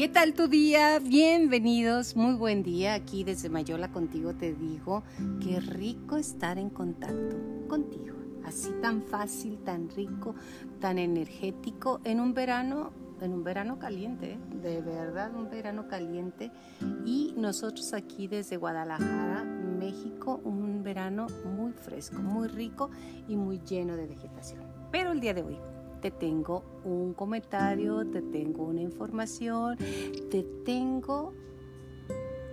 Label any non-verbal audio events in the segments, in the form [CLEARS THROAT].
¿Qué tal tu día? Bienvenidos, muy buen día. Aquí desde Mayola contigo te digo, qué rico estar en contacto contigo. Así tan fácil, tan rico, tan energético en un verano, en un verano caliente, ¿eh? de verdad un verano caliente. Y nosotros aquí desde Guadalajara, México, un verano muy fresco, muy rico y muy lleno de vegetación. Pero el día de hoy te tengo un comentario, te tengo una información, te tengo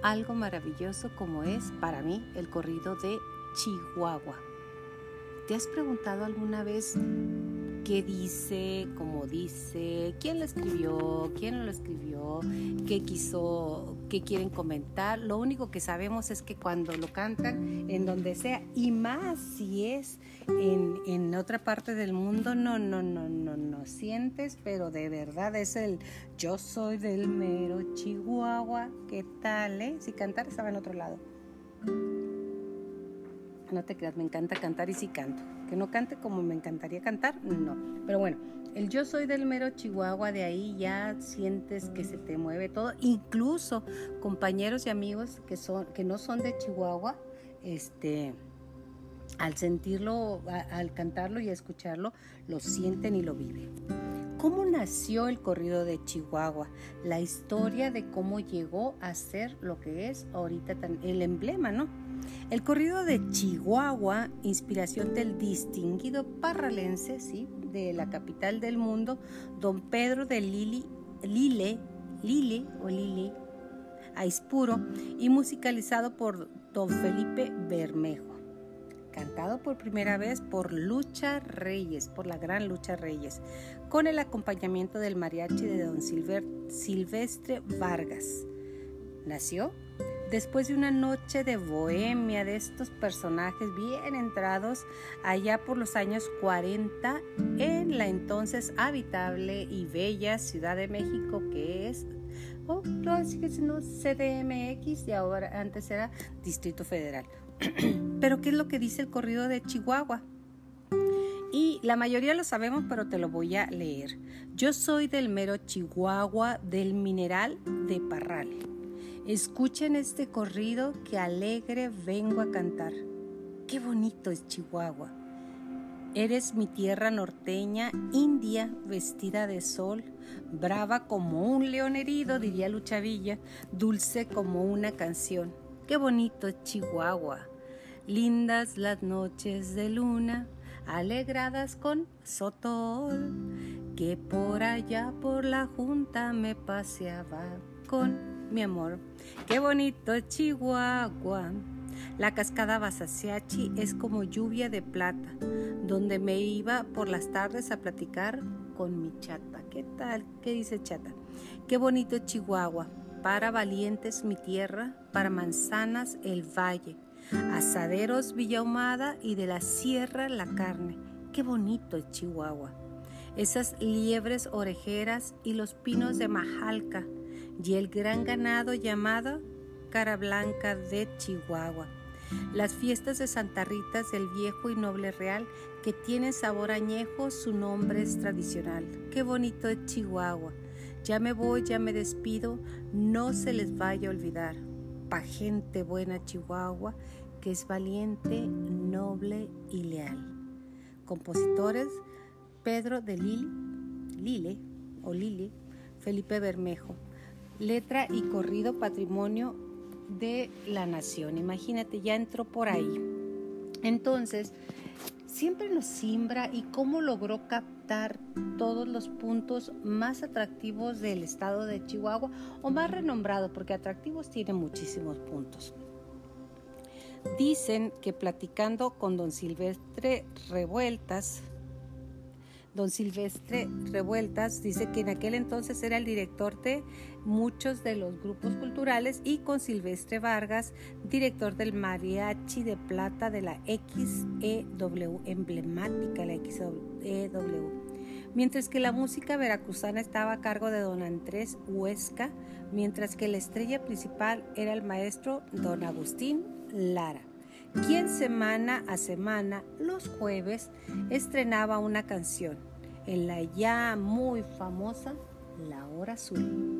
algo maravilloso como es para mí el corrido de Chihuahua. ¿Te has preguntado alguna vez qué dice, cómo dice, quién lo escribió, quién no lo escribió, qué quiso, qué quieren comentar. Lo único que sabemos es que cuando lo cantan en donde sea, y más si es en, en otra parte del mundo, no, no, no, no, no sientes, pero de verdad es el yo soy del mero Chihuahua. ¿Qué tal, eh? Si cantar estaba en otro lado. No te creas, me encanta cantar y sí canto. Que no cante como me encantaría cantar, no. Pero bueno, el yo soy del mero Chihuahua, de ahí ya sientes que se te mueve todo. Incluso compañeros y amigos que, son, que no son de Chihuahua, este, al sentirlo, al cantarlo y escucharlo, lo sienten y lo viven. ¿Cómo nació el corrido de Chihuahua? La historia de cómo llegó a ser lo que es ahorita el emblema, ¿no? El corrido de Chihuahua, inspiración del distinguido parralense, ¿sí? de la capital del mundo, don Pedro de Lili, Lile, Lile o Lili Aispuro, y musicalizado por don Felipe Bermejo. Cantado por primera vez por Lucha Reyes, por la gran Lucha Reyes, con el acompañamiento del mariachi de don Silvestre Vargas. Nació después de una noche de bohemia de estos personajes bien entrados allá por los años 40 en la entonces habitable y bella Ciudad de México que es oh, no, siendo CDMX y ahora antes era Distrito Federal. [CLEARS THROAT] pero ¿qué es lo que dice el corrido de Chihuahua? Y la mayoría lo sabemos, pero te lo voy a leer. Yo soy del mero Chihuahua, del mineral de Parral Escuchen este corrido que alegre vengo a cantar. Qué bonito es Chihuahua. Eres mi tierra norteña, india, vestida de sol, brava como un león herido, diría Luchavilla, dulce como una canción. Qué bonito es Chihuahua. Lindas las noches de luna, alegradas con sotol, que por allá por la junta me paseaba con mi amor. Qué bonito Chihuahua. La cascada Basasiachi es como lluvia de plata, donde me iba por las tardes a platicar con mi chata. ¿Qué tal? ¿Qué dice chata? Qué bonito Chihuahua. Para valientes mi tierra, para manzanas el valle, asaderos Villahumada y de la sierra la carne. Qué bonito Chihuahua. Esas liebres orejeras y los pinos de Majalca y el gran ganado llamado Cara Blanca de Chihuahua. Las fiestas de Santa Rita del viejo y noble real que tienen sabor añejo, su nombre es tradicional. Qué bonito es Chihuahua. Ya me voy, ya me despido, no se les vaya a olvidar. Pa' gente buena Chihuahua, que es valiente, noble y leal. Compositores Pedro de Lille, Lile o Lili, Felipe Bermejo letra y corrido patrimonio de la nación. Imagínate, ya entró por ahí. Entonces, siempre nos simbra y cómo logró captar todos los puntos más atractivos del estado de Chihuahua o más renombrado, porque atractivos tiene muchísimos puntos. Dicen que platicando con don Silvestre Revueltas, Don Silvestre Revueltas dice que en aquel entonces era el director de muchos de los grupos culturales y con Silvestre Vargas, director del Mariachi de Plata de la XEW, emblemática la XEW. Mientras que la música veracruzana estaba a cargo de don Andrés Huesca, mientras que la estrella principal era el maestro don Agustín Lara quien semana a semana, los jueves, estrenaba una canción en la ya muy famosa La Hora Azul.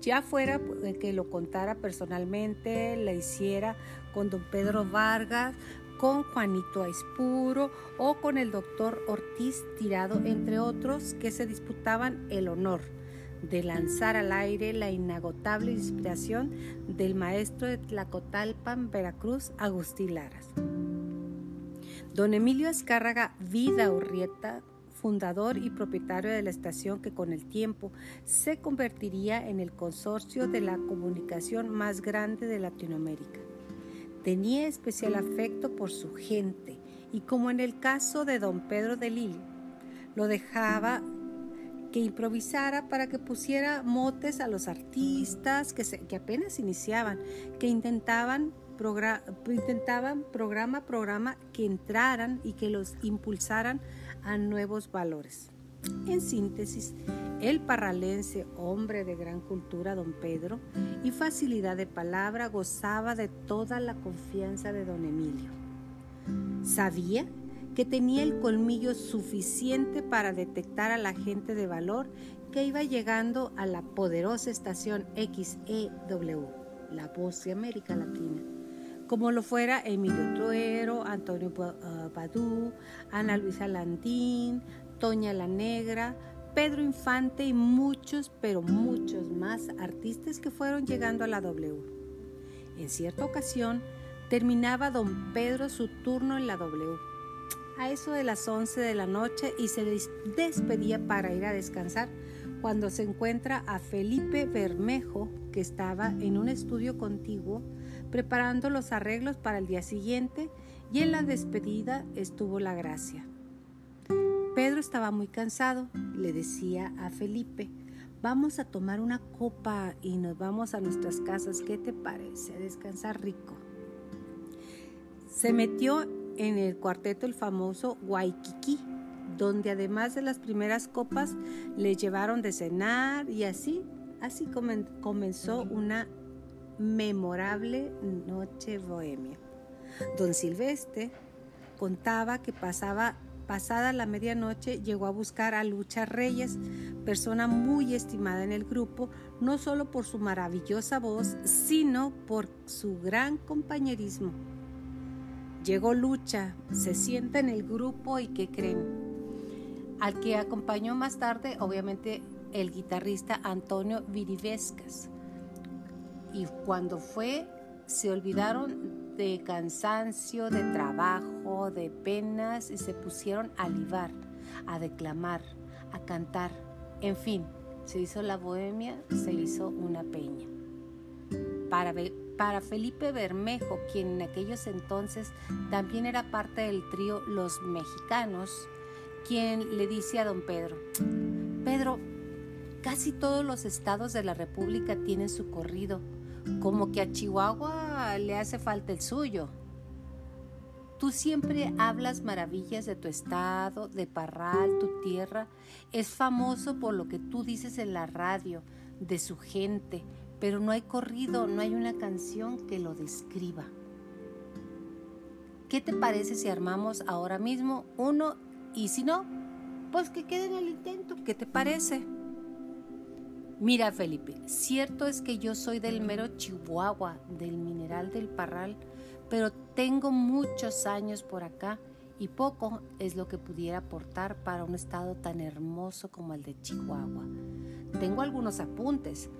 ya fuera que lo contara personalmente, la hiciera con don Pedro Vargas, con Juanito Aispuro o con el doctor Ortiz Tirado, entre otros, que se disputaban el honor de lanzar al aire la inagotable inspiración del maestro de Tlacotalpan, Veracruz, Agustín Laras. Don Emilio Azcárraga Vida Urrieta, fundador y propietario de la estación que con el tiempo se convertiría en el consorcio de la comunicación más grande de Latinoamérica. Tenía especial afecto por su gente y como en el caso de don Pedro de Lille, lo dejaba que improvisara para que pusiera motes a los artistas que, que apenas iniciaban, que intentaban, intentaban programa a programa que entraran y que los impulsaran a nuevos valores. En síntesis, el parralense, hombre de gran cultura, don Pedro, y facilidad de palabra, gozaba de toda la confianza de don Emilio. Sabía que tenía el colmillo suficiente para detectar a la gente de valor que iba llegando a la poderosa estación XEW, la voz de América Latina, como lo fuera Emilio Truero, Antonio Badú, Ana Luisa Landín, Toña la Negra, Pedro Infante y muchos, pero muchos más artistas que fueron llegando a la W. En cierta ocasión, terminaba don Pedro su turno en la W a eso de las 11 de la noche y se despedía para ir a descansar cuando se encuentra a Felipe Bermejo, que estaba en un estudio contiguo preparando los arreglos para el día siguiente y en la despedida estuvo la gracia. Pedro estaba muy cansado, le decía a Felipe, vamos a tomar una copa y nos vamos a nuestras casas, ¿qué te parece? Descansar rico. Se metió en el cuarteto el famoso Waikiki, donde además de las primeras copas le llevaron de cenar y así, así comenzó una memorable noche bohemia. Don Silvestre contaba que pasada la medianoche llegó a buscar a Lucha Reyes, persona muy estimada en el grupo, no solo por su maravillosa voz, sino por su gran compañerismo. Llegó Lucha, se sienta en el grupo y ¿qué creen? Al que acompañó más tarde, obviamente, el guitarrista Antonio Virivescas. Y cuando fue, se olvidaron de cansancio, de trabajo, de penas y se pusieron a libar, a declamar, a cantar. En fin, se hizo la bohemia, se hizo una peña. Para para Felipe Bermejo, quien en aquellos entonces también era parte del trío Los Mexicanos, quien le dice a don Pedro, Pedro, casi todos los estados de la República tienen su corrido, como que a Chihuahua le hace falta el suyo. Tú siempre hablas maravillas de tu estado, de Parral, tu tierra. Es famoso por lo que tú dices en la radio, de su gente, pero no hay corrido, no hay una canción que lo describa. ¿Qué te parece si armamos ahora mismo uno y si no, pues que quede en el intento? ¿Qué te parece? Mira, Felipe, cierto es que yo soy del mero Chihuahua, del mineral del Parral, pero tengo muchos años por acá y poco es lo que pudiera aportar para un estado tan hermoso como el de Chihuahua. Tengo algunos apuntes,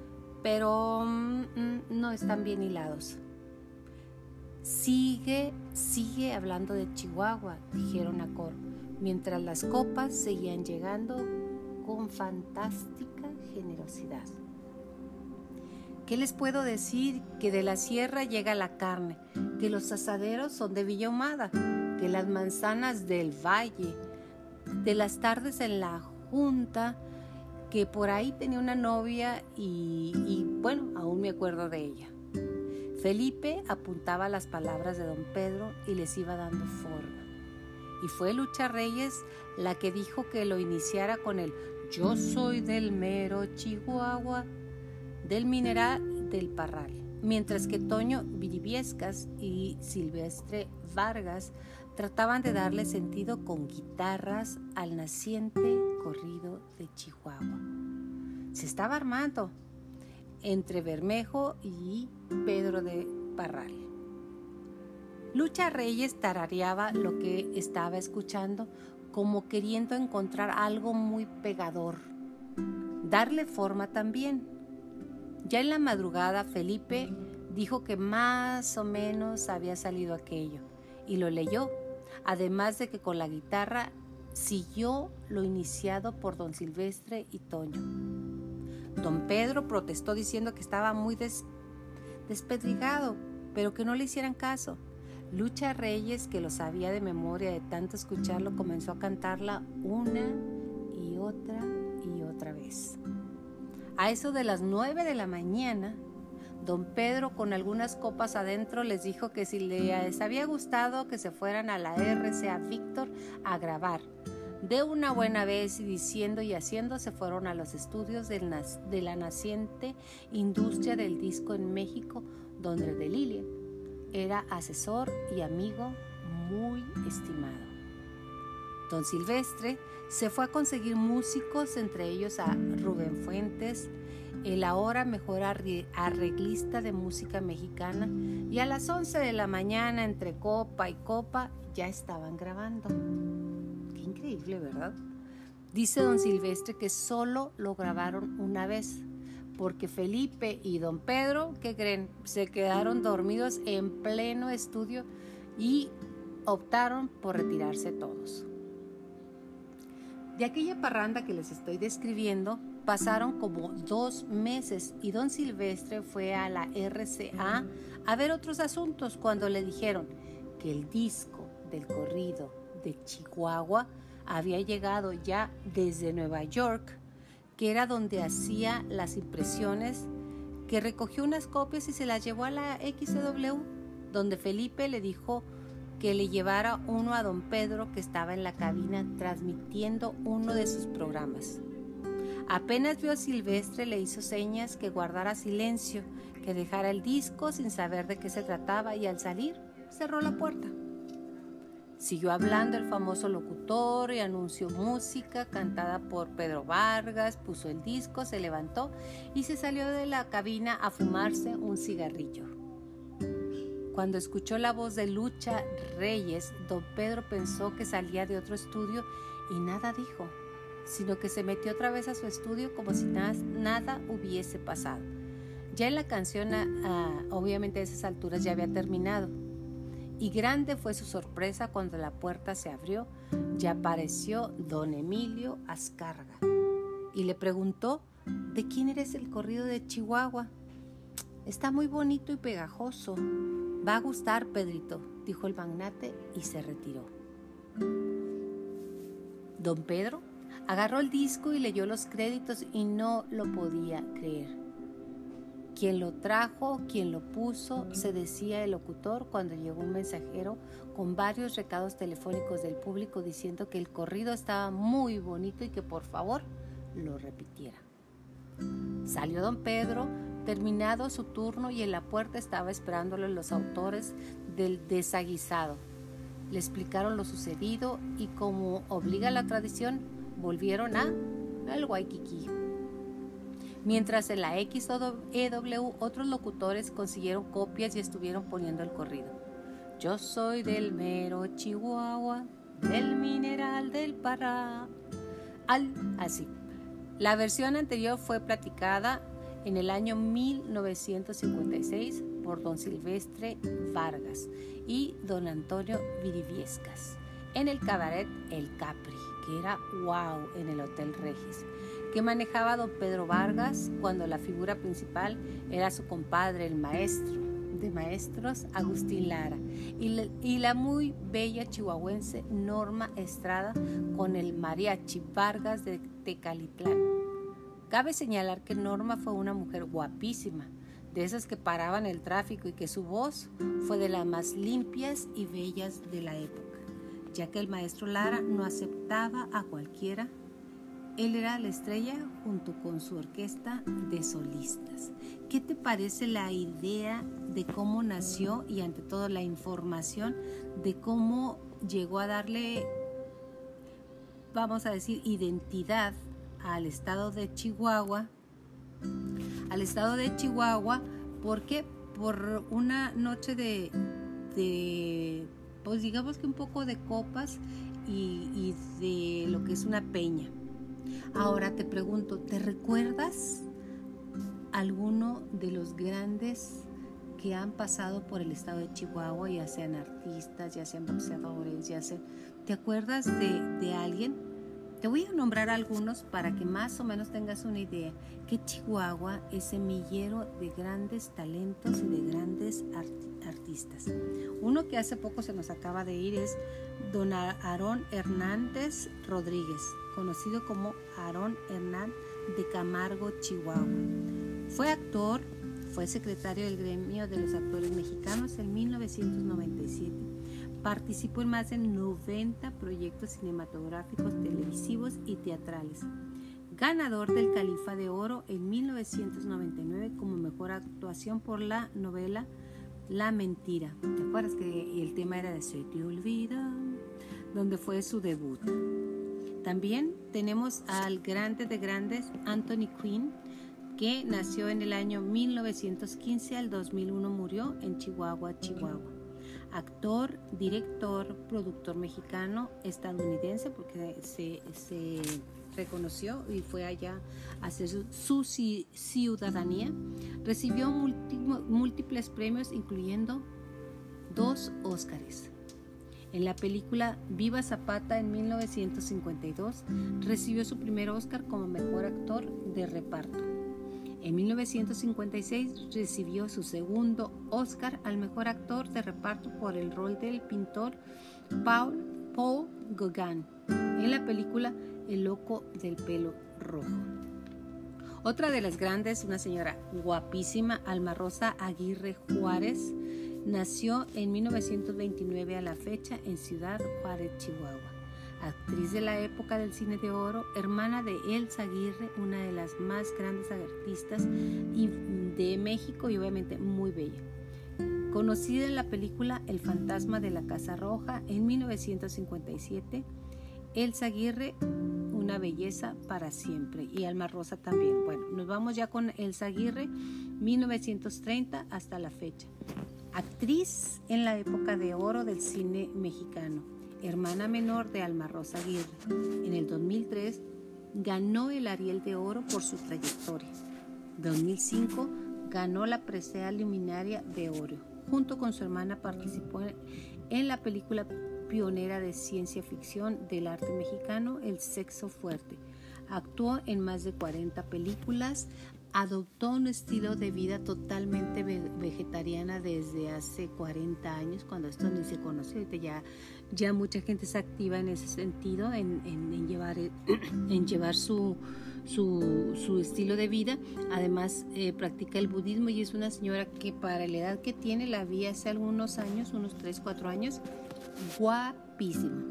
pero mm, mm, no están bien hilados. Sigue, sigue hablando de Chihuahua, dijeron a coro, mientras las copas seguían llegando con fantástica generosidad. ¿Qué les puedo decir? Que de la sierra llega la carne, que los asaderos son de Villa que las manzanas del valle, de las tardes en la junta, que por ahí tenía una novia y, bueno, aún me acuerdo de ella. Felipe apuntaba las palabras de don Pedro y les iba dando forma. Y fue Lucha Reyes la que dijo que lo iniciara con el Yo soy del mero Chihuahua, del mineral del Parral. Mientras que Toño Viribiescas y Silvestre Vargas trataban de darle sentido con guitarras al naciente corrido de Chihuahua. Se estaba armando. entre Bermejo y Pedro de Parral. Lucha Reyes tarareaba lo que estaba escuchando como queriendo encontrar algo muy pegador, darle forma también. Ya en la madrugada Felipe dijo que más o menos había salido aquello y lo leyó, además de que con la guitarra siguió lo iniciado por don Silvestre y Toño. Don Pedro protestó diciendo que estaba muy despedrigado, pero que no le hicieran caso. Lucha Reyes, que lo sabía de memoria de tanto escucharlo, comenzó a cantarla una y otra y otra vez. A eso de las nueve de la mañana, don Pedro con algunas copas adentro les dijo que si les había gustado que se fueran a la RCA Víctor a grabar. De una buena vez y diciendo y haciendo se fueron a los estudios de la naciente industria del disco en México, donde de Lilia era asesor y amigo muy estimado. Don Silvestre se fue a conseguir músicos, entre ellos a Rubén Fuentes, el ahora mejor arreglista de música mexicana, y a las 11 de la mañana, entre copa y copa, ya estaban grabando. Qué increíble, ¿verdad? Dice don Silvestre que solo lo grabaron una vez, porque Felipe y don Pedro, ¿qué creen? Se quedaron dormidos en pleno estudio y optaron por retirarse todos. De aquella parranda que les estoy describiendo, pasaron como dos meses y don Silvestre fue a la RCA a ver otros asuntos cuando le dijeron que el disco del corrido de Chihuahua había llegado ya desde Nueva York que era donde hacía las impresiones, que recogió unas copias y se las llevó a la XW, donde Felipe le dijo que le llevara uno a don Pedro que estaba en la cabina transmitiendo uno de sus programas. Apenas vio a Silvestre le hizo señas que guardara silencio, que dejara el disco sin saber de qué se trataba y al salir cerró la puerta. Siguió hablando el famoso locutor y anunció música cantada por Pedro Vargas, puso el disco, se levantó y se salió de la cabina a fumarse un cigarrillo. Cuando escuchó la voz de Lucha Reyes, don Pedro pensó que salía de otro estudio y nada dijo, sino que se metió otra vez a su estudio como si nada, hubiese pasado. Ya en la canción, obviamente a esas alturas ya había terminado y grande fue su sorpresa cuando la puerta se abrió y apareció don Emilio Azcarga y le preguntó ¿De quién eres el corrido de Chihuahua? Está muy bonito y pegajoso. Va a gustar, Pedrito, dijo el magnate y se retiró. Don Pedro agarró el disco y leyó los créditos y no lo podía creer. Quien lo trajo, quien lo puso, se decía el locutor cuando llegó un mensajero con varios recados telefónicos del público diciendo que el corrido estaba muy bonito y que por favor lo repitiera. Salió don Pedro, terminado su turno y en la puerta estaba esperándole los autores del desaguisado. Le explicaron lo sucedido y como obliga la tradición, volvieron a al Waikiki. Mientras en la XEW otros locutores consiguieron copias y estuvieron poniendo el corrido. Yo soy del mero Chihuahua, del mineral del Pará. Al, así. La versión anterior fue platicada en el año 1956 por don Silvestre Vargas y don Antonio Viriviescas en el cabaret El Capri, que era wow en el Hotel Regis que manejaba don Pedro Vargas cuando la figura principal era su compadre, el maestro de maestros, Agustín Lara, y la, muy bella chihuahuense Norma Estrada con el mariachi Vargas de Tecalitlán. Cabe señalar que Norma fue una mujer guapísima, de esas que paraban el tráfico y que su voz fue de las más limpias y bellas de la época, ya que el maestro Lara no aceptaba a cualquiera él era la estrella junto con su orquesta de solistas. ¿Qué te parece la idea de cómo nació y ante todo la información de cómo llegó a darle, vamos a decir, identidad al estado de Chihuahua, al estado de Chihuahua. ¿Por qué? Por una noche de, pues digamos que un poco de copas y de lo que es una peña. Ahora te pregunto, ¿te recuerdas alguno de los grandes que han pasado por el estado de Chihuahua, ya sean artistas, ya sean boxeadores, ya sean... ¿Te acuerdas de, alguien? Te voy a nombrar algunos para que más o menos tengas una idea que Chihuahua es semillero de grandes talentos y de grandes artistas. Uno que hace poco se nos acaba de ir es don Aarón Hernández Rodríguez, conocido como Aarón Hernán de Camargo, Chihuahua. Fue actor, fue secretario del gremio de los actores mexicanos en 1997. Participó en más de 90 proyectos cinematográficos, televisivos y teatrales. Ganador del Califa de Oro en 1999 como mejor actuación por la novela La Mentira. ¿Te acuerdas que el tema era de Se te olvida? Donde fue su debut. También tenemos al grande de grandes, Anthony Quinn, que nació en el año 1915 al 2001 murió en Chihuahua, Chihuahua. Actor, director, productor mexicano, estadounidense, porque se, reconoció y fue allá a hacer su, ciudadanía. Recibió múltiples premios, incluyendo dos Óscares. En la película Viva Zapata en 1952 recibió su primer Óscar como mejor actor de reparto. En 1956 recibió su segundo Oscar al mejor actor de reparto por el rol del pintor Paul, Paul Gauguin en la película El loco del pelo rojo. Otra de las grandes, una señora guapísima, Alma Rosa Aguirre Juárez, nació en 1929 a la fecha en Ciudad Juárez, Chihuahua actriz de la época del cine de oro, hermana de Elsa Aguirre, una de las más grandes artistas de México y obviamente muy bella. Conocida en la película El fantasma de la Casa Roja en 1957, Elsa Aguirre, una belleza para siempre, y Alma Rosa también. Bueno, nos vamos ya con Elsa Aguirre, 1930 hasta la fecha. Actriz en la época de oro del cine mexicano hermana menor de Alma Rosa Aguirre. En el 2003 ganó el Ariel de Oro por su trayectoria. 2005 ganó la presea luminaria de oro. Junto con su hermana participó en la película pionera de ciencia ficción del arte mexicano, El Sexo Fuerte. Actuó en más de 40 películas, adoptó un estilo de vida totalmente vegetariana desde hace 40 años, cuando esto ni se conoce, ya, ya mucha gente se activa en ese sentido, en, llevar, en llevar [CLEARS THROAT] su, su, estilo de vida. Además, eh, practica el budismo y es una señora que para la edad que tiene, la vi hace algunos años, unos 3, 4 años, guapísima.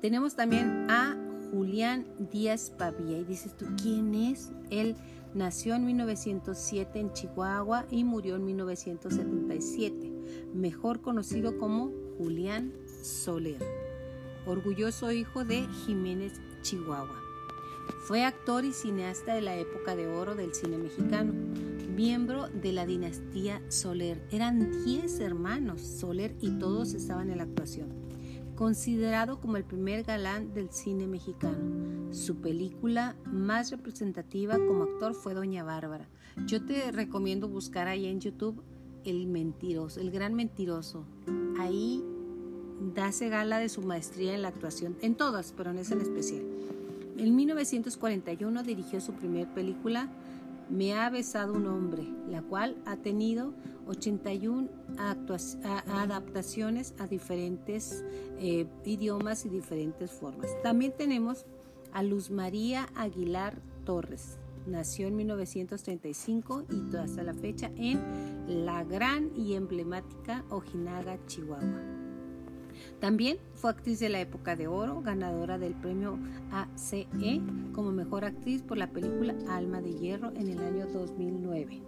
Tenemos también a Julián Díaz Pavía. Y dices tú, ¿quién es? Él nació en 1907 en Chihuahua y murió en 1977, mejor conocido como Julián Soler, orgulloso hijo de Jiménez Chihuahua. Fue actor y cineasta de la época de oro del cine mexicano, miembro de la dinastía Soler. Eran 10 hermanos Soler y todos estaban en la actuación considerado como el primer galán del cine mexicano. Su película más representativa como actor fue Doña Bárbara. Yo te recomiendo buscar ahí en YouTube El Mentiroso, El Gran Mentiroso. Ahí dase gala de su maestría en la actuación, en todas, pero en esa en especial. En 1941 dirigió su primera película, Me ha besado un hombre, la cual ha tenido 81 adaptaciones a diferentes eh, idiomas y diferentes formas. También tenemos a Luz María Aguilar Torres. Nació en 1935 y hasta la fecha en la gran y emblemática Ojinaga, Chihuahua. También fue actriz de la época de oro, ganadora del premio ACE como mejor actriz por la película Alma de Hierro en el año 2009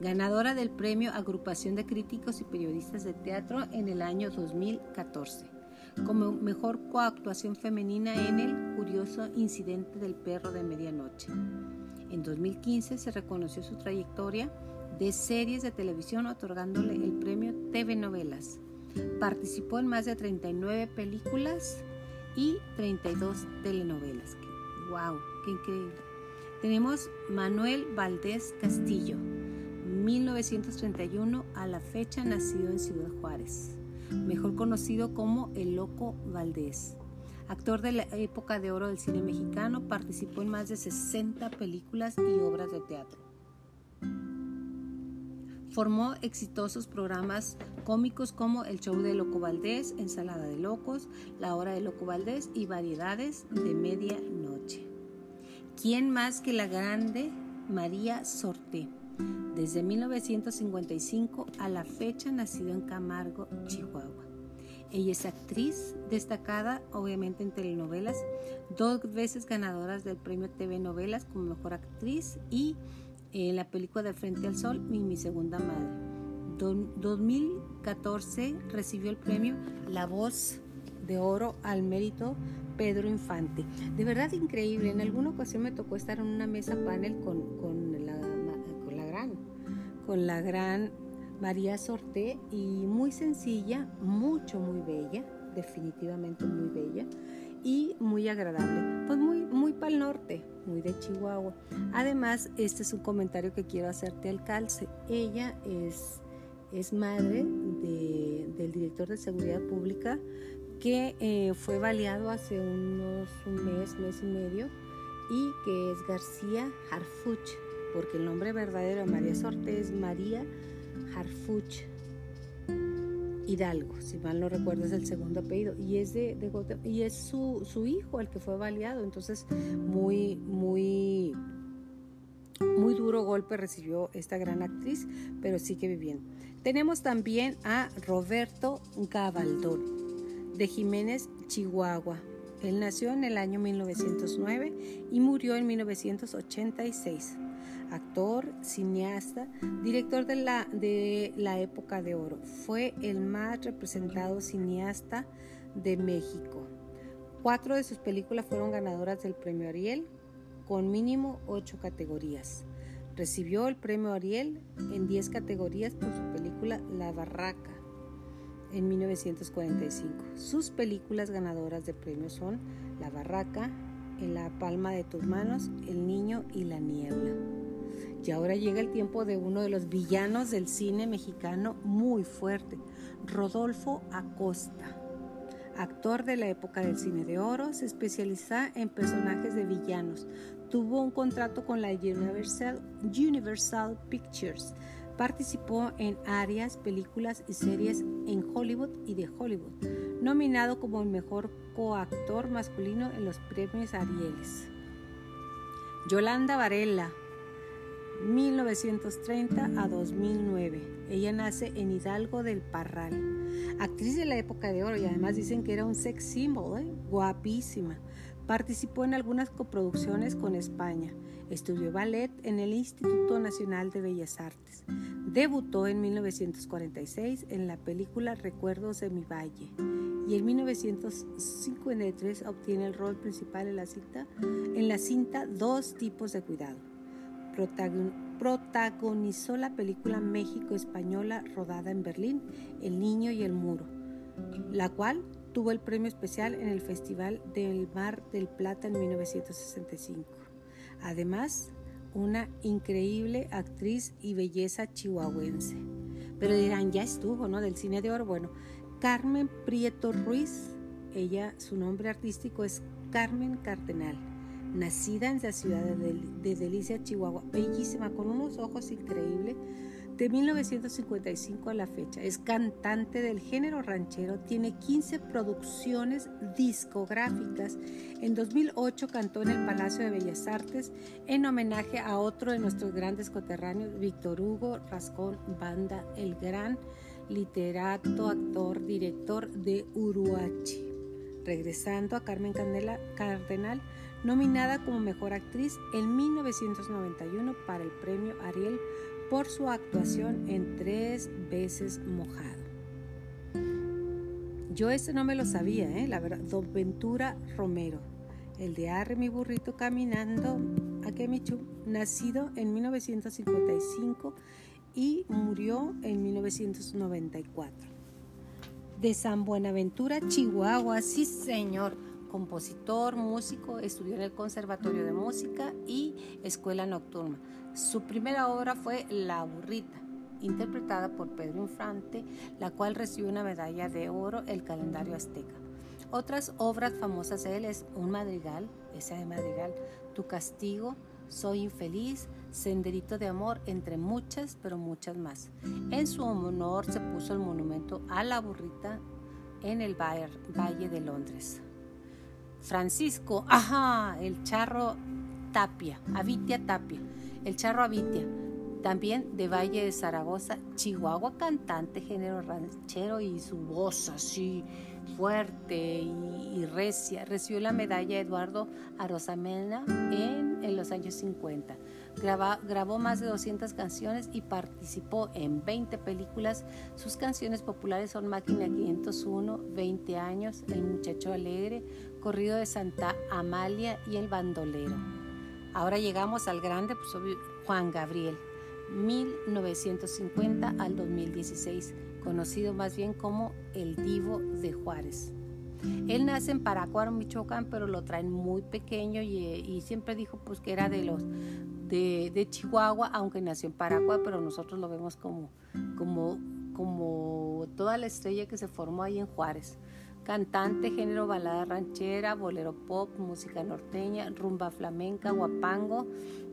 ganadora del premio Agrupación de Críticos y Periodistas de Teatro en el año 2014, como mejor coactuación femenina en El curioso incidente del perro de medianoche. En 2015 se reconoció su trayectoria de series de televisión otorgándole el premio TV Novelas. Participó en más de 39 películas y 32 telenovelas. ¡Wow! ¡Qué increíble! Tenemos Manuel Valdés Castillo, 1931 a la fecha nacido en Ciudad Juárez, mejor conocido como El Loco Valdés. Actor de la época de oro del cine mexicano, participó en más de 60 películas y obras de teatro. Formó exitosos programas cómicos como El Show de Loco Valdés, Ensalada de Locos, La Hora de Loco Valdés y Variedades de Medianoche. ¿Quién más que la grande María Sorté? Desde 1955 a la fecha nacido en Camargo, Chihuahua. Ella es actriz destacada, obviamente en telenovelas, dos veces ganadoras del premio TV Novelas como mejor actriz y en la película de Frente al Sol, mi, mi segunda madre. 2014 recibió el premio La Voz de Oro al Mérito Pedro Infante. De verdad increíble. En alguna ocasión me tocó estar en una mesa panel con, con, la, con la gran, María Sorté y muy sencilla, mucho, muy bella, definitivamente muy bella y muy agradable. Pues muy, muy para el norte, muy de Chihuahua. Además, este es un comentario que quiero hacerte al calce. Ella es, es madre del director de seguridad pública que eh, fue baleado hace unos un mes, mes y medio, y que es García Harfuch, porque el nombre verdadero de María Sorte es María Harfuch Hidalgo, si mal no recuerdo es el segundo apellido, y es, de, y es su, su, hijo el que fue baleado, entonces muy, muy, muy duro golpe recibió esta gran actriz, pero sigue viviendo. Tenemos también a Roberto Gabaldón, de Jiménez, Chihuahua. Él nació en el año 1909 y murió en 1986 actor, cineasta, director de la, de la época de oro. Fue el más representado cineasta de México. Cuatro de sus películas fueron ganadoras del premio Ariel, con mínimo ocho categorías. Recibió el premio Ariel en diez categorías por su película La Barraca en 1945. Sus películas ganadoras de premios son La Barraca, En la palma de tus manos, El niño y la niebla. Y ahora llega el tiempo de uno de los villanos del cine mexicano muy fuerte, Rodolfo Acosta. Actor de la época del cine de oro, se especializa en personajes de villanos. Tuvo un contrato con la Universal, Universal Pictures. Participó en áreas, películas y series en Hollywood y de Hollywood. Nominado como el mejor coactor masculino en los premios Arieles. Yolanda Varela, 1930 a 2009. Ella nace en Hidalgo del Parral. Actriz de la época de oro y además dicen que era un sex symbol, ¿eh? guapísima. Participó en algunas coproducciones con España. Estudió ballet en el Instituto Nacional de Bellas Artes. Debutó en 1946 en la película Recuerdos de mi Valle y en 1953 obtiene el rol principal en la cinta, en la cinta Dos tipos de cuidado protagonizó la película México-Española rodada en Berlín, El Niño y el Muro, la cual tuvo el premio especial en el Festival del Mar del Plata en 1965. Además, una increíble actriz y belleza chihuahuense. Pero dirán, ya estuvo, ¿no? Del cine de oro. Bueno, Carmen Prieto Ruiz, ella, su nombre artístico es Carmen Cardenal nacida en la ciudad de, Delicia, Chihuahua, bellísima, con unos ojos increíbles, de 1955 a la fecha. Es cantante del género ranchero, tiene 15 producciones discográficas. En 2008 cantó en el Palacio de Bellas Artes en homenaje a otro de nuestros grandes coterráneos, Víctor Hugo Rascón Banda, el gran literato, actor, director de Uruachi. Regresando a Carmen Candela, Cardenal, nominada como Mejor Actriz en 1991 para el premio Ariel por su actuación en Tres veces mojado. Yo este no me lo sabía, ¿eh? la verdad, Don Ventura Romero. el de Arre mi burrito caminando, Akemichu, nacido en 1955 y murió en 1994. De San Buenaventura, Chihuahua, sí señor, compositor, músico, estudió en el Conservatorio de Música y Escuela Nocturna. Su primera obra fue La Burrita, interpretada por Pedro Infante, la cual recibió una medalla de oro el calendario azteca. Otras obras famosas de él es Un Madrigal, esa de Madrigal, Tu Castigo, Soy Infeliz, Senderito de Amor, entre muchas, pero muchas más. En su honor se puso el monumento a la burrita en el Valle de Londres. Francisco, ajá, el charro Tapia, Avitia Tapia, el charro Avitia también de Valle de Zaragoza, Chihuahua, cantante, género ranchero y su voz así fuerte y, recia. Recibió la medalla Eduardo Arosamena en, en los años 50. grabó más de 200 canciones y participó en 20 películas. Sus canciones populares son Máquina 501, 20 años, El muchacho alegre, Corrido de Santa Amalia y El bandolero. Ahora llegamos al grande pues, Juan Gabriel. 1950 al 2016, conocido más bien como el Divo de Juárez. Él nace en Paracuaro, Michoacán, pero lo traen muy pequeño y, siempre dijo pues que era de los de, Chihuahua, aunque nació en Paracuaro, pero nosotros lo vemos como, como, como toda la estrella que se formó ahí en Juárez. Cantante, género balada ranchera, bolero pop, música norteña, rumba flamenca, guapango,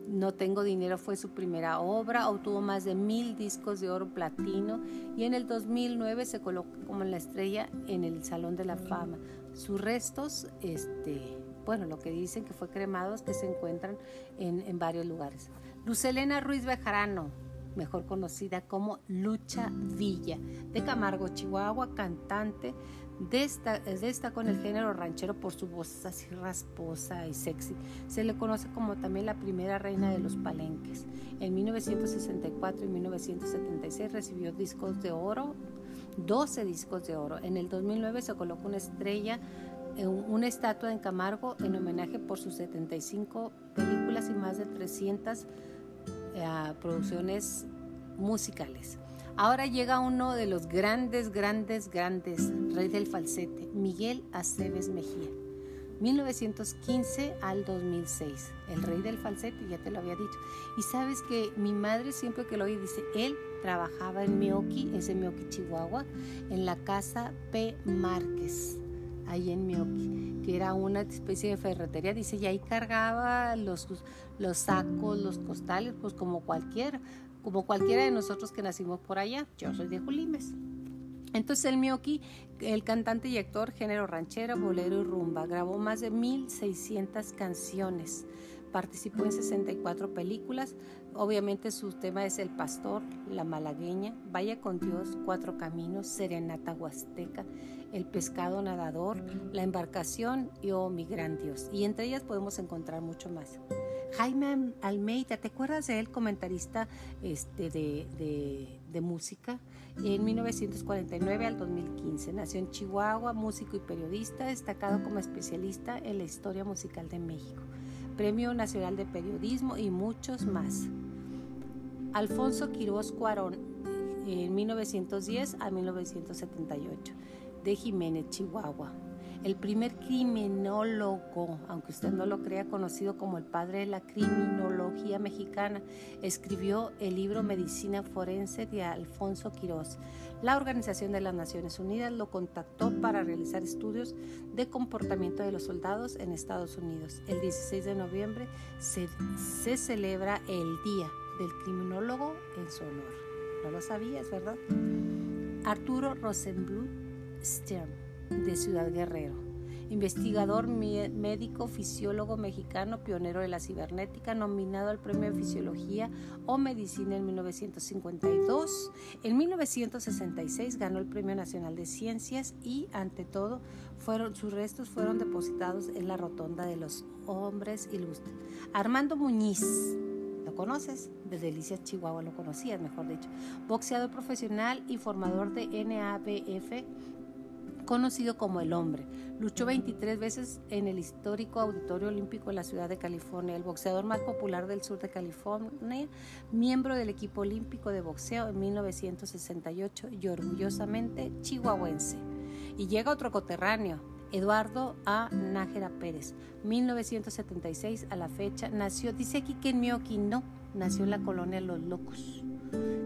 no tengo dinero fue su primera obra, obtuvo más de mil discos de oro platino y en el 2009 se colocó como la estrella en el Salón de la Fama. Sus restos, este, bueno, lo que dicen que fue cremados, que se encuentran en, en varios lugares. Lucelena Ruiz Bejarano, mejor conocida como Lucha Villa, de Camargo, Chihuahua, cantante, Destacó en el género ranchero por su voz así rasposa y sexy. Se le conoce como también la primera reina de los palenques. En 1964 y 1976 recibió discos de oro, 12 discos de oro. En el 2009 se colocó una estrella, eh, una estatua en Camargo en homenaje por sus 75 películas y más de 300 eh, producciones musicales. Ahora llega uno de los grandes, grandes, grandes, rey del falsete, Miguel Aceves Mejía. 1915 al 2006, el rey del falsete, ya te lo había dicho. Y sabes que mi madre siempre que lo oye dice, él trabajaba en Mioki, ese Mioki, Chihuahua, en la casa P. Márquez, ahí en Mioki, que era una especie de ferretería, dice, y ahí cargaba los, los sacos, los costales, pues como cualquiera como cualquiera de nosotros que nacimos por allá. Yo soy de Julimes. Entonces el Mioki, el cantante y actor género ranchera, bolero y rumba, grabó más de 1600 canciones, participó en 64 películas, obviamente su tema es El Pastor, La Malagueña, Vaya con Dios, Cuatro Caminos, Serenata Huasteca, El Pescado Nadador, La Embarcación y Oh mi gran Dios. Y entre ellas podemos encontrar mucho más. Jaime Almeida, ¿te acuerdas de él, comentarista este, de, música? En 1949 al 2015 nació en Chihuahua, músico y periodista, destacado como especialista en la historia musical de México, Premio Nacional de Periodismo y muchos más. Alfonso Quiroz Cuarón, en 1910 a 1978, de Jiménez, Chihuahua el primer criminólogo, aunque usted no lo crea, conocido como el padre de la criminología mexicana, escribió el libro Medicina Forense de Alfonso Quirós. La Organización de las Naciones Unidas lo contactó para realizar estudios de comportamiento de los soldados en Estados Unidos. El 16 de noviembre se, celebra el Día del Criminólogo en su honor. No lo sabías, ¿verdad? Arturo Rosenbluth Stern de Ciudad Guerrero. Investigador médico, fisiólogo mexicano, pionero de la cibernética, nominado al Premio de Fisiología o Medicina en 1952. En 1966 ganó el Premio Nacional de Ciencias y, ante todo, fueron, sus restos fueron depositados en la Rotonda de los Hombres Ilustres. Armando Muñiz, ¿Lo conoces? De Delicias Chihuahua lo conocías, mejor dicho. Boxeador profesional y formador de NABF conocido como el hombre. Luchó 23 veces en el histórico Auditorio Olímpico en la ciudad de California, el boxeador más popular del sur de California, miembro del equipo olímpico de boxeo en 1968 y orgullosamente chihuahuense. Y llega otro coterráneo, Eduardo A. Nájera Pérez, 1976 a la fecha, nació, dice aquí que en Mioquín, no, nació en la colonia Los Locos.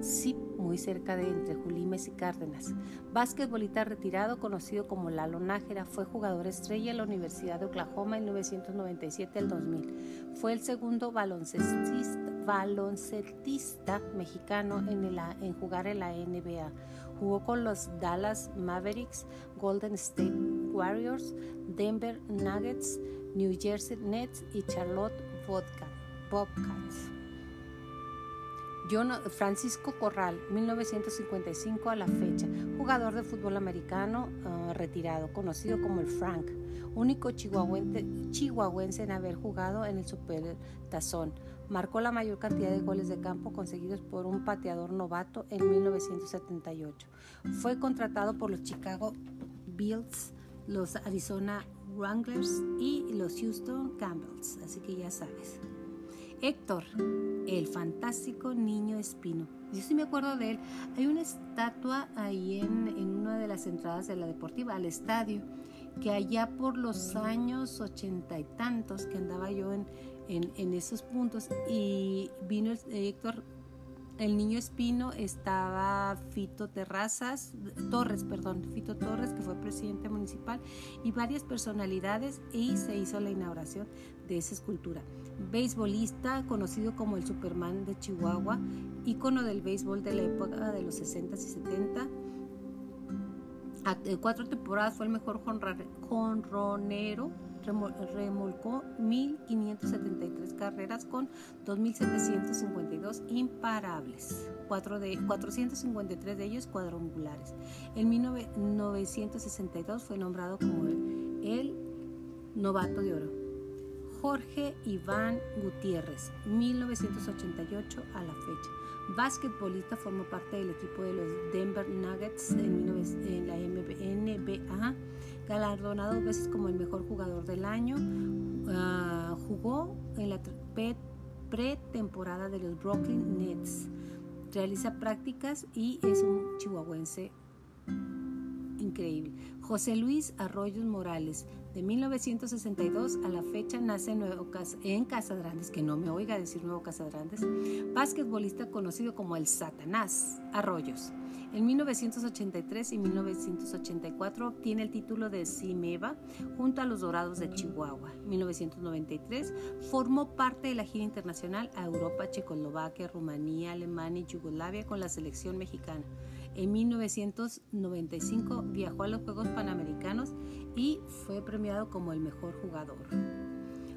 Sí, muy cerca de entre Julimes y Cárdenas. Basquetbolista retirado, conocido como Lalo Nájera, fue jugador estrella en la Universidad de Oklahoma en 1997 al 2000. Fue el segundo baloncestista, mexicano en, en jugar en la NBA. Jugó con los Dallas Mavericks, Golden State Warriors, Denver Nuggets, New Jersey Nets y Charlotte Bobcats. Francisco Corral, 1955 a la fecha, jugador de fútbol americano ah, retirado, conocido como el Frank, único chihuahuense, chihuahuense en haber jugado en el Super Tazón. Marcó la mayor cantidad de goles de campo conseguidos por un pateador novato en 1978. Fue contratado por los Chicago Bills, los Arizona Wranglers y los Houston Campbells, así que ya sabes. Héctor, el fantástico niño espino. Yo sí me acuerdo de él. Hay una estatua ahí en, una de las entradas de la deportiva, al estadio, que allá por los años ochenta y tantos, que andaba yo en, en, esos puntos, y vino Héctor el niño Espino estaba Fito Terrazas, Torres, perdón, Fito Torres, que fue presidente municipal, y varias personalidades, y se hizo la inauguración de esa escultura. Beisbolista, conocido como el Superman de Chihuahua, ícono del béisbol de la época de los 60 y 70. A cuatro temporadas fue el mejor jonronero remolcó 1.573 carreras con 2.752 imparables, de, 453 de ellos cuadrangulares. En 1962 fue nombrado como el novato de oro. Jorge Iván Gutiérrez, 1988 a la fecha. Basquetbolista, formó parte del equipo de los Denver Nuggets en, la NBA, galardonado dos veces como el mejor jugador del año. Ah, jugó en la pretemporada de los Brooklyn Nets. Realiza prácticas y es un chihuahuense increíble. José Luis Arroyos Morales, de 1962 a la fecha, nace en, Nuevo en Casadrandes, que no me oiga decir Nuevo Casadrandes, basquetbolista conocido como el Satanás Arroyos. En 1983 y 1984 obtiene el título de Cimeva junto a los Dorados de Chihuahua. En 1993 formó parte de la gira internacional a Europa, Checoslovaquia, Rumanía, Alemania y Yugoslavia con la selección mexicana. En 1995 viajó a los Juegos Panamericanos y fue premiado como el mejor jugador.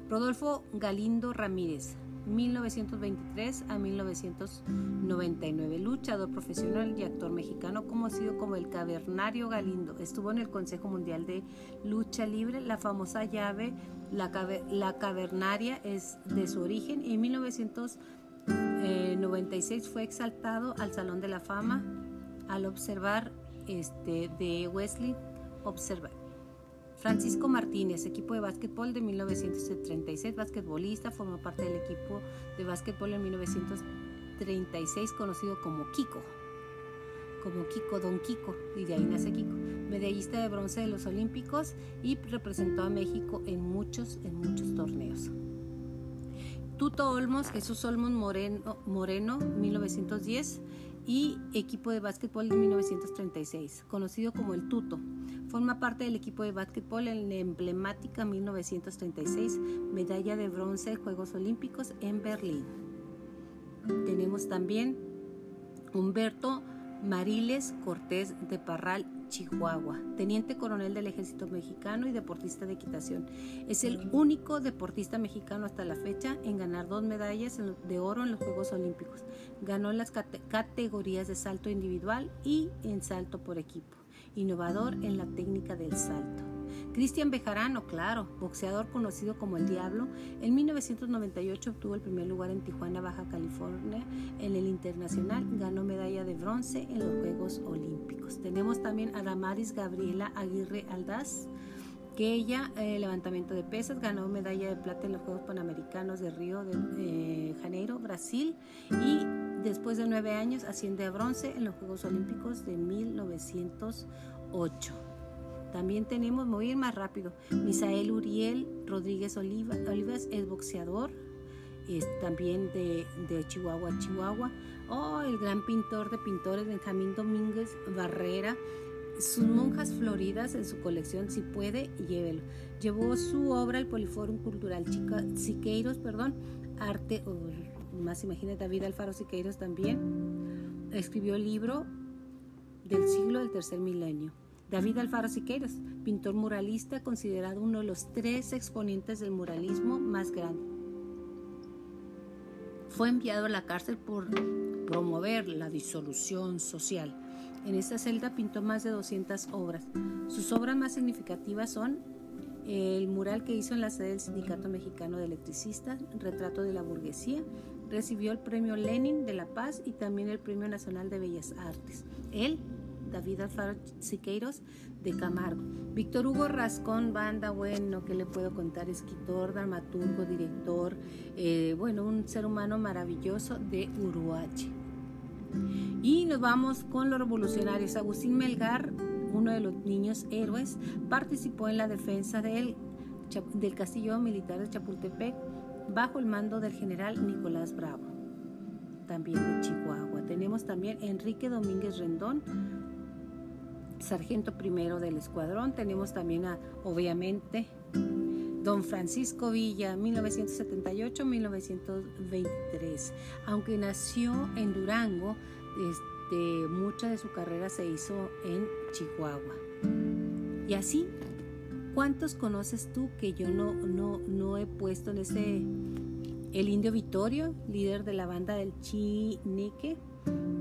Rodolfo Galindo Ramírez, 1923 a 1999, luchador profesionaal y actor mexicano conocido como el Cavernario Galindo. Estuvo en el Consejo Mundial de Lucha Libre, la famosa llave, la, la cavernaria es de su origen en 1996 fue exaltado al Salón de la Fama al observar este, de Wesley Observer. Francisco Martínez, equipo de básquetbol de 1936, basquetbolista, formó parte del equipo de básquetbol en 1936 conocido como Kiko, como Kiko, Don Kiko, y de ahí nace Kiko, medallista de bronce de los Olímpicos y representó a México en muchos, en muchos torneos. Tuto Olmos, Jesús Olmos Moreno, Moreno 1910, y equipo de básquetbol de 1936, conocido como el Tuto. Forma parte del equipo de básquetbol en la emblemática 1936 medalla de bronce de Juegos Olímpicos en Berlín. Tenemos también Humberto Mariles Cortés de Parral, Chihuahua, teniente coronel del ejército mexicano y deportista de equitación. Es el único deportista mexicano hasta la fecha en ganar dos medallas de oro en los Juegos Olímpicos. Ganó en las categorías de salto individual y en salto por equipo. Innovador en la técnica del salto. Cristian Bejarano, claro, boxeador conocido como el Diablo, en 1998 obtuvo el primer lugar en Tijuana, Baja California, en el internacional, ganó medalla de bronce en los Juegos Olímpicos. Tenemos también a Damaris Gabriela Aguirre Aldaz, que ella, eh, levantamiento de pesas, ganó medalla de plata en los Juegos Panamericanos de Río de eh, Janeiro, Brasil, y después de nueve años asciende a bronce en los Juegos Olímpicos de 1908. También tenemos, mover más rápido, Misael Uriel Rodríguez Olivas es boxeador, es también de, Chihuahua, Chihuahua. Oh, el gran pintor de pintores Benjamín Domínguez Barrera sus monjas floridas en su colección, si puede, llévelo. Llevó su obra al Poliforum Cultural Chica, Siqueiros, perdón, arte, o más imagínate, David Alfaro Siqueiros también. Escribió el libro del siglo del tercer milenio. David Alfaro Siqueiros, pintor muralista, considerado uno de los tres exponentes del muralismo más grande. Fue enviado a la cárcel por promover la disolución social en esta celda pintó más de 200 obras. Sus obras más significativas son el mural que hizo en la sede del Sindicato Mexicano de Electricistas, Retrato de la Burguesía, recibió el Premio Lenin de la Paz y también el Premio Nacional de Bellas Artes. Él, David Alfaro Siqueiros, de Camargo. Víctor Hugo Rascón, banda, bueno, ¿qué le puedo contar? Escritor, dramaturgo, director, eh, bueno, un ser humano maravilloso de Uruache. Y nos vamos con los revolucionarios. Agustín Melgar, uno de los niños héroes, participó en la defensa del, del castillo militar de Chapultepec bajo el mando del general Nicolás Bravo, también de Chihuahua. Tenemos también Enrique Domínguez Rendón, sargento primero del escuadrón. Tenemos también a, obviamente, Don Francisco Villa, 1978-1923. Aunque nació en Durango, este, mucha de su carrera se hizo en Chihuahua. Y así, ¿cuántos conoces tú que yo no, no, no he puesto en ese... El Indio Vittorio, líder de la banda del Chinique.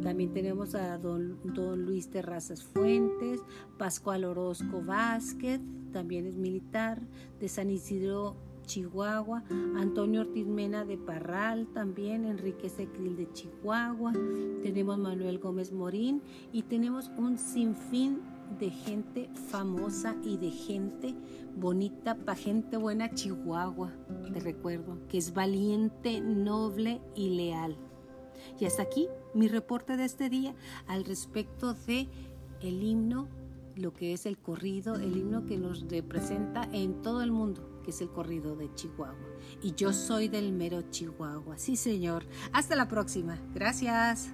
También tenemos a don, don Luis Terrazas Fuentes, Pascual Orozco Vázquez, también es militar, de San Isidro, Chihuahua, Antonio Ortiz Mena de Parral, también Enrique Secril de Chihuahua, tenemos Manuel Gómez Morín y tenemos un sinfín de gente famosa y de gente bonita, para gente buena Chihuahua, te recuerdo, que es valiente, noble y leal. Y hasta aquí mi reporte de este día al respecto de el himno lo que es el corrido, el himno que nos representa en todo el mundo, que es el corrido de Chihuahua. Y yo soy del mero Chihuahua. Sí, señor. Hasta la próxima. Gracias.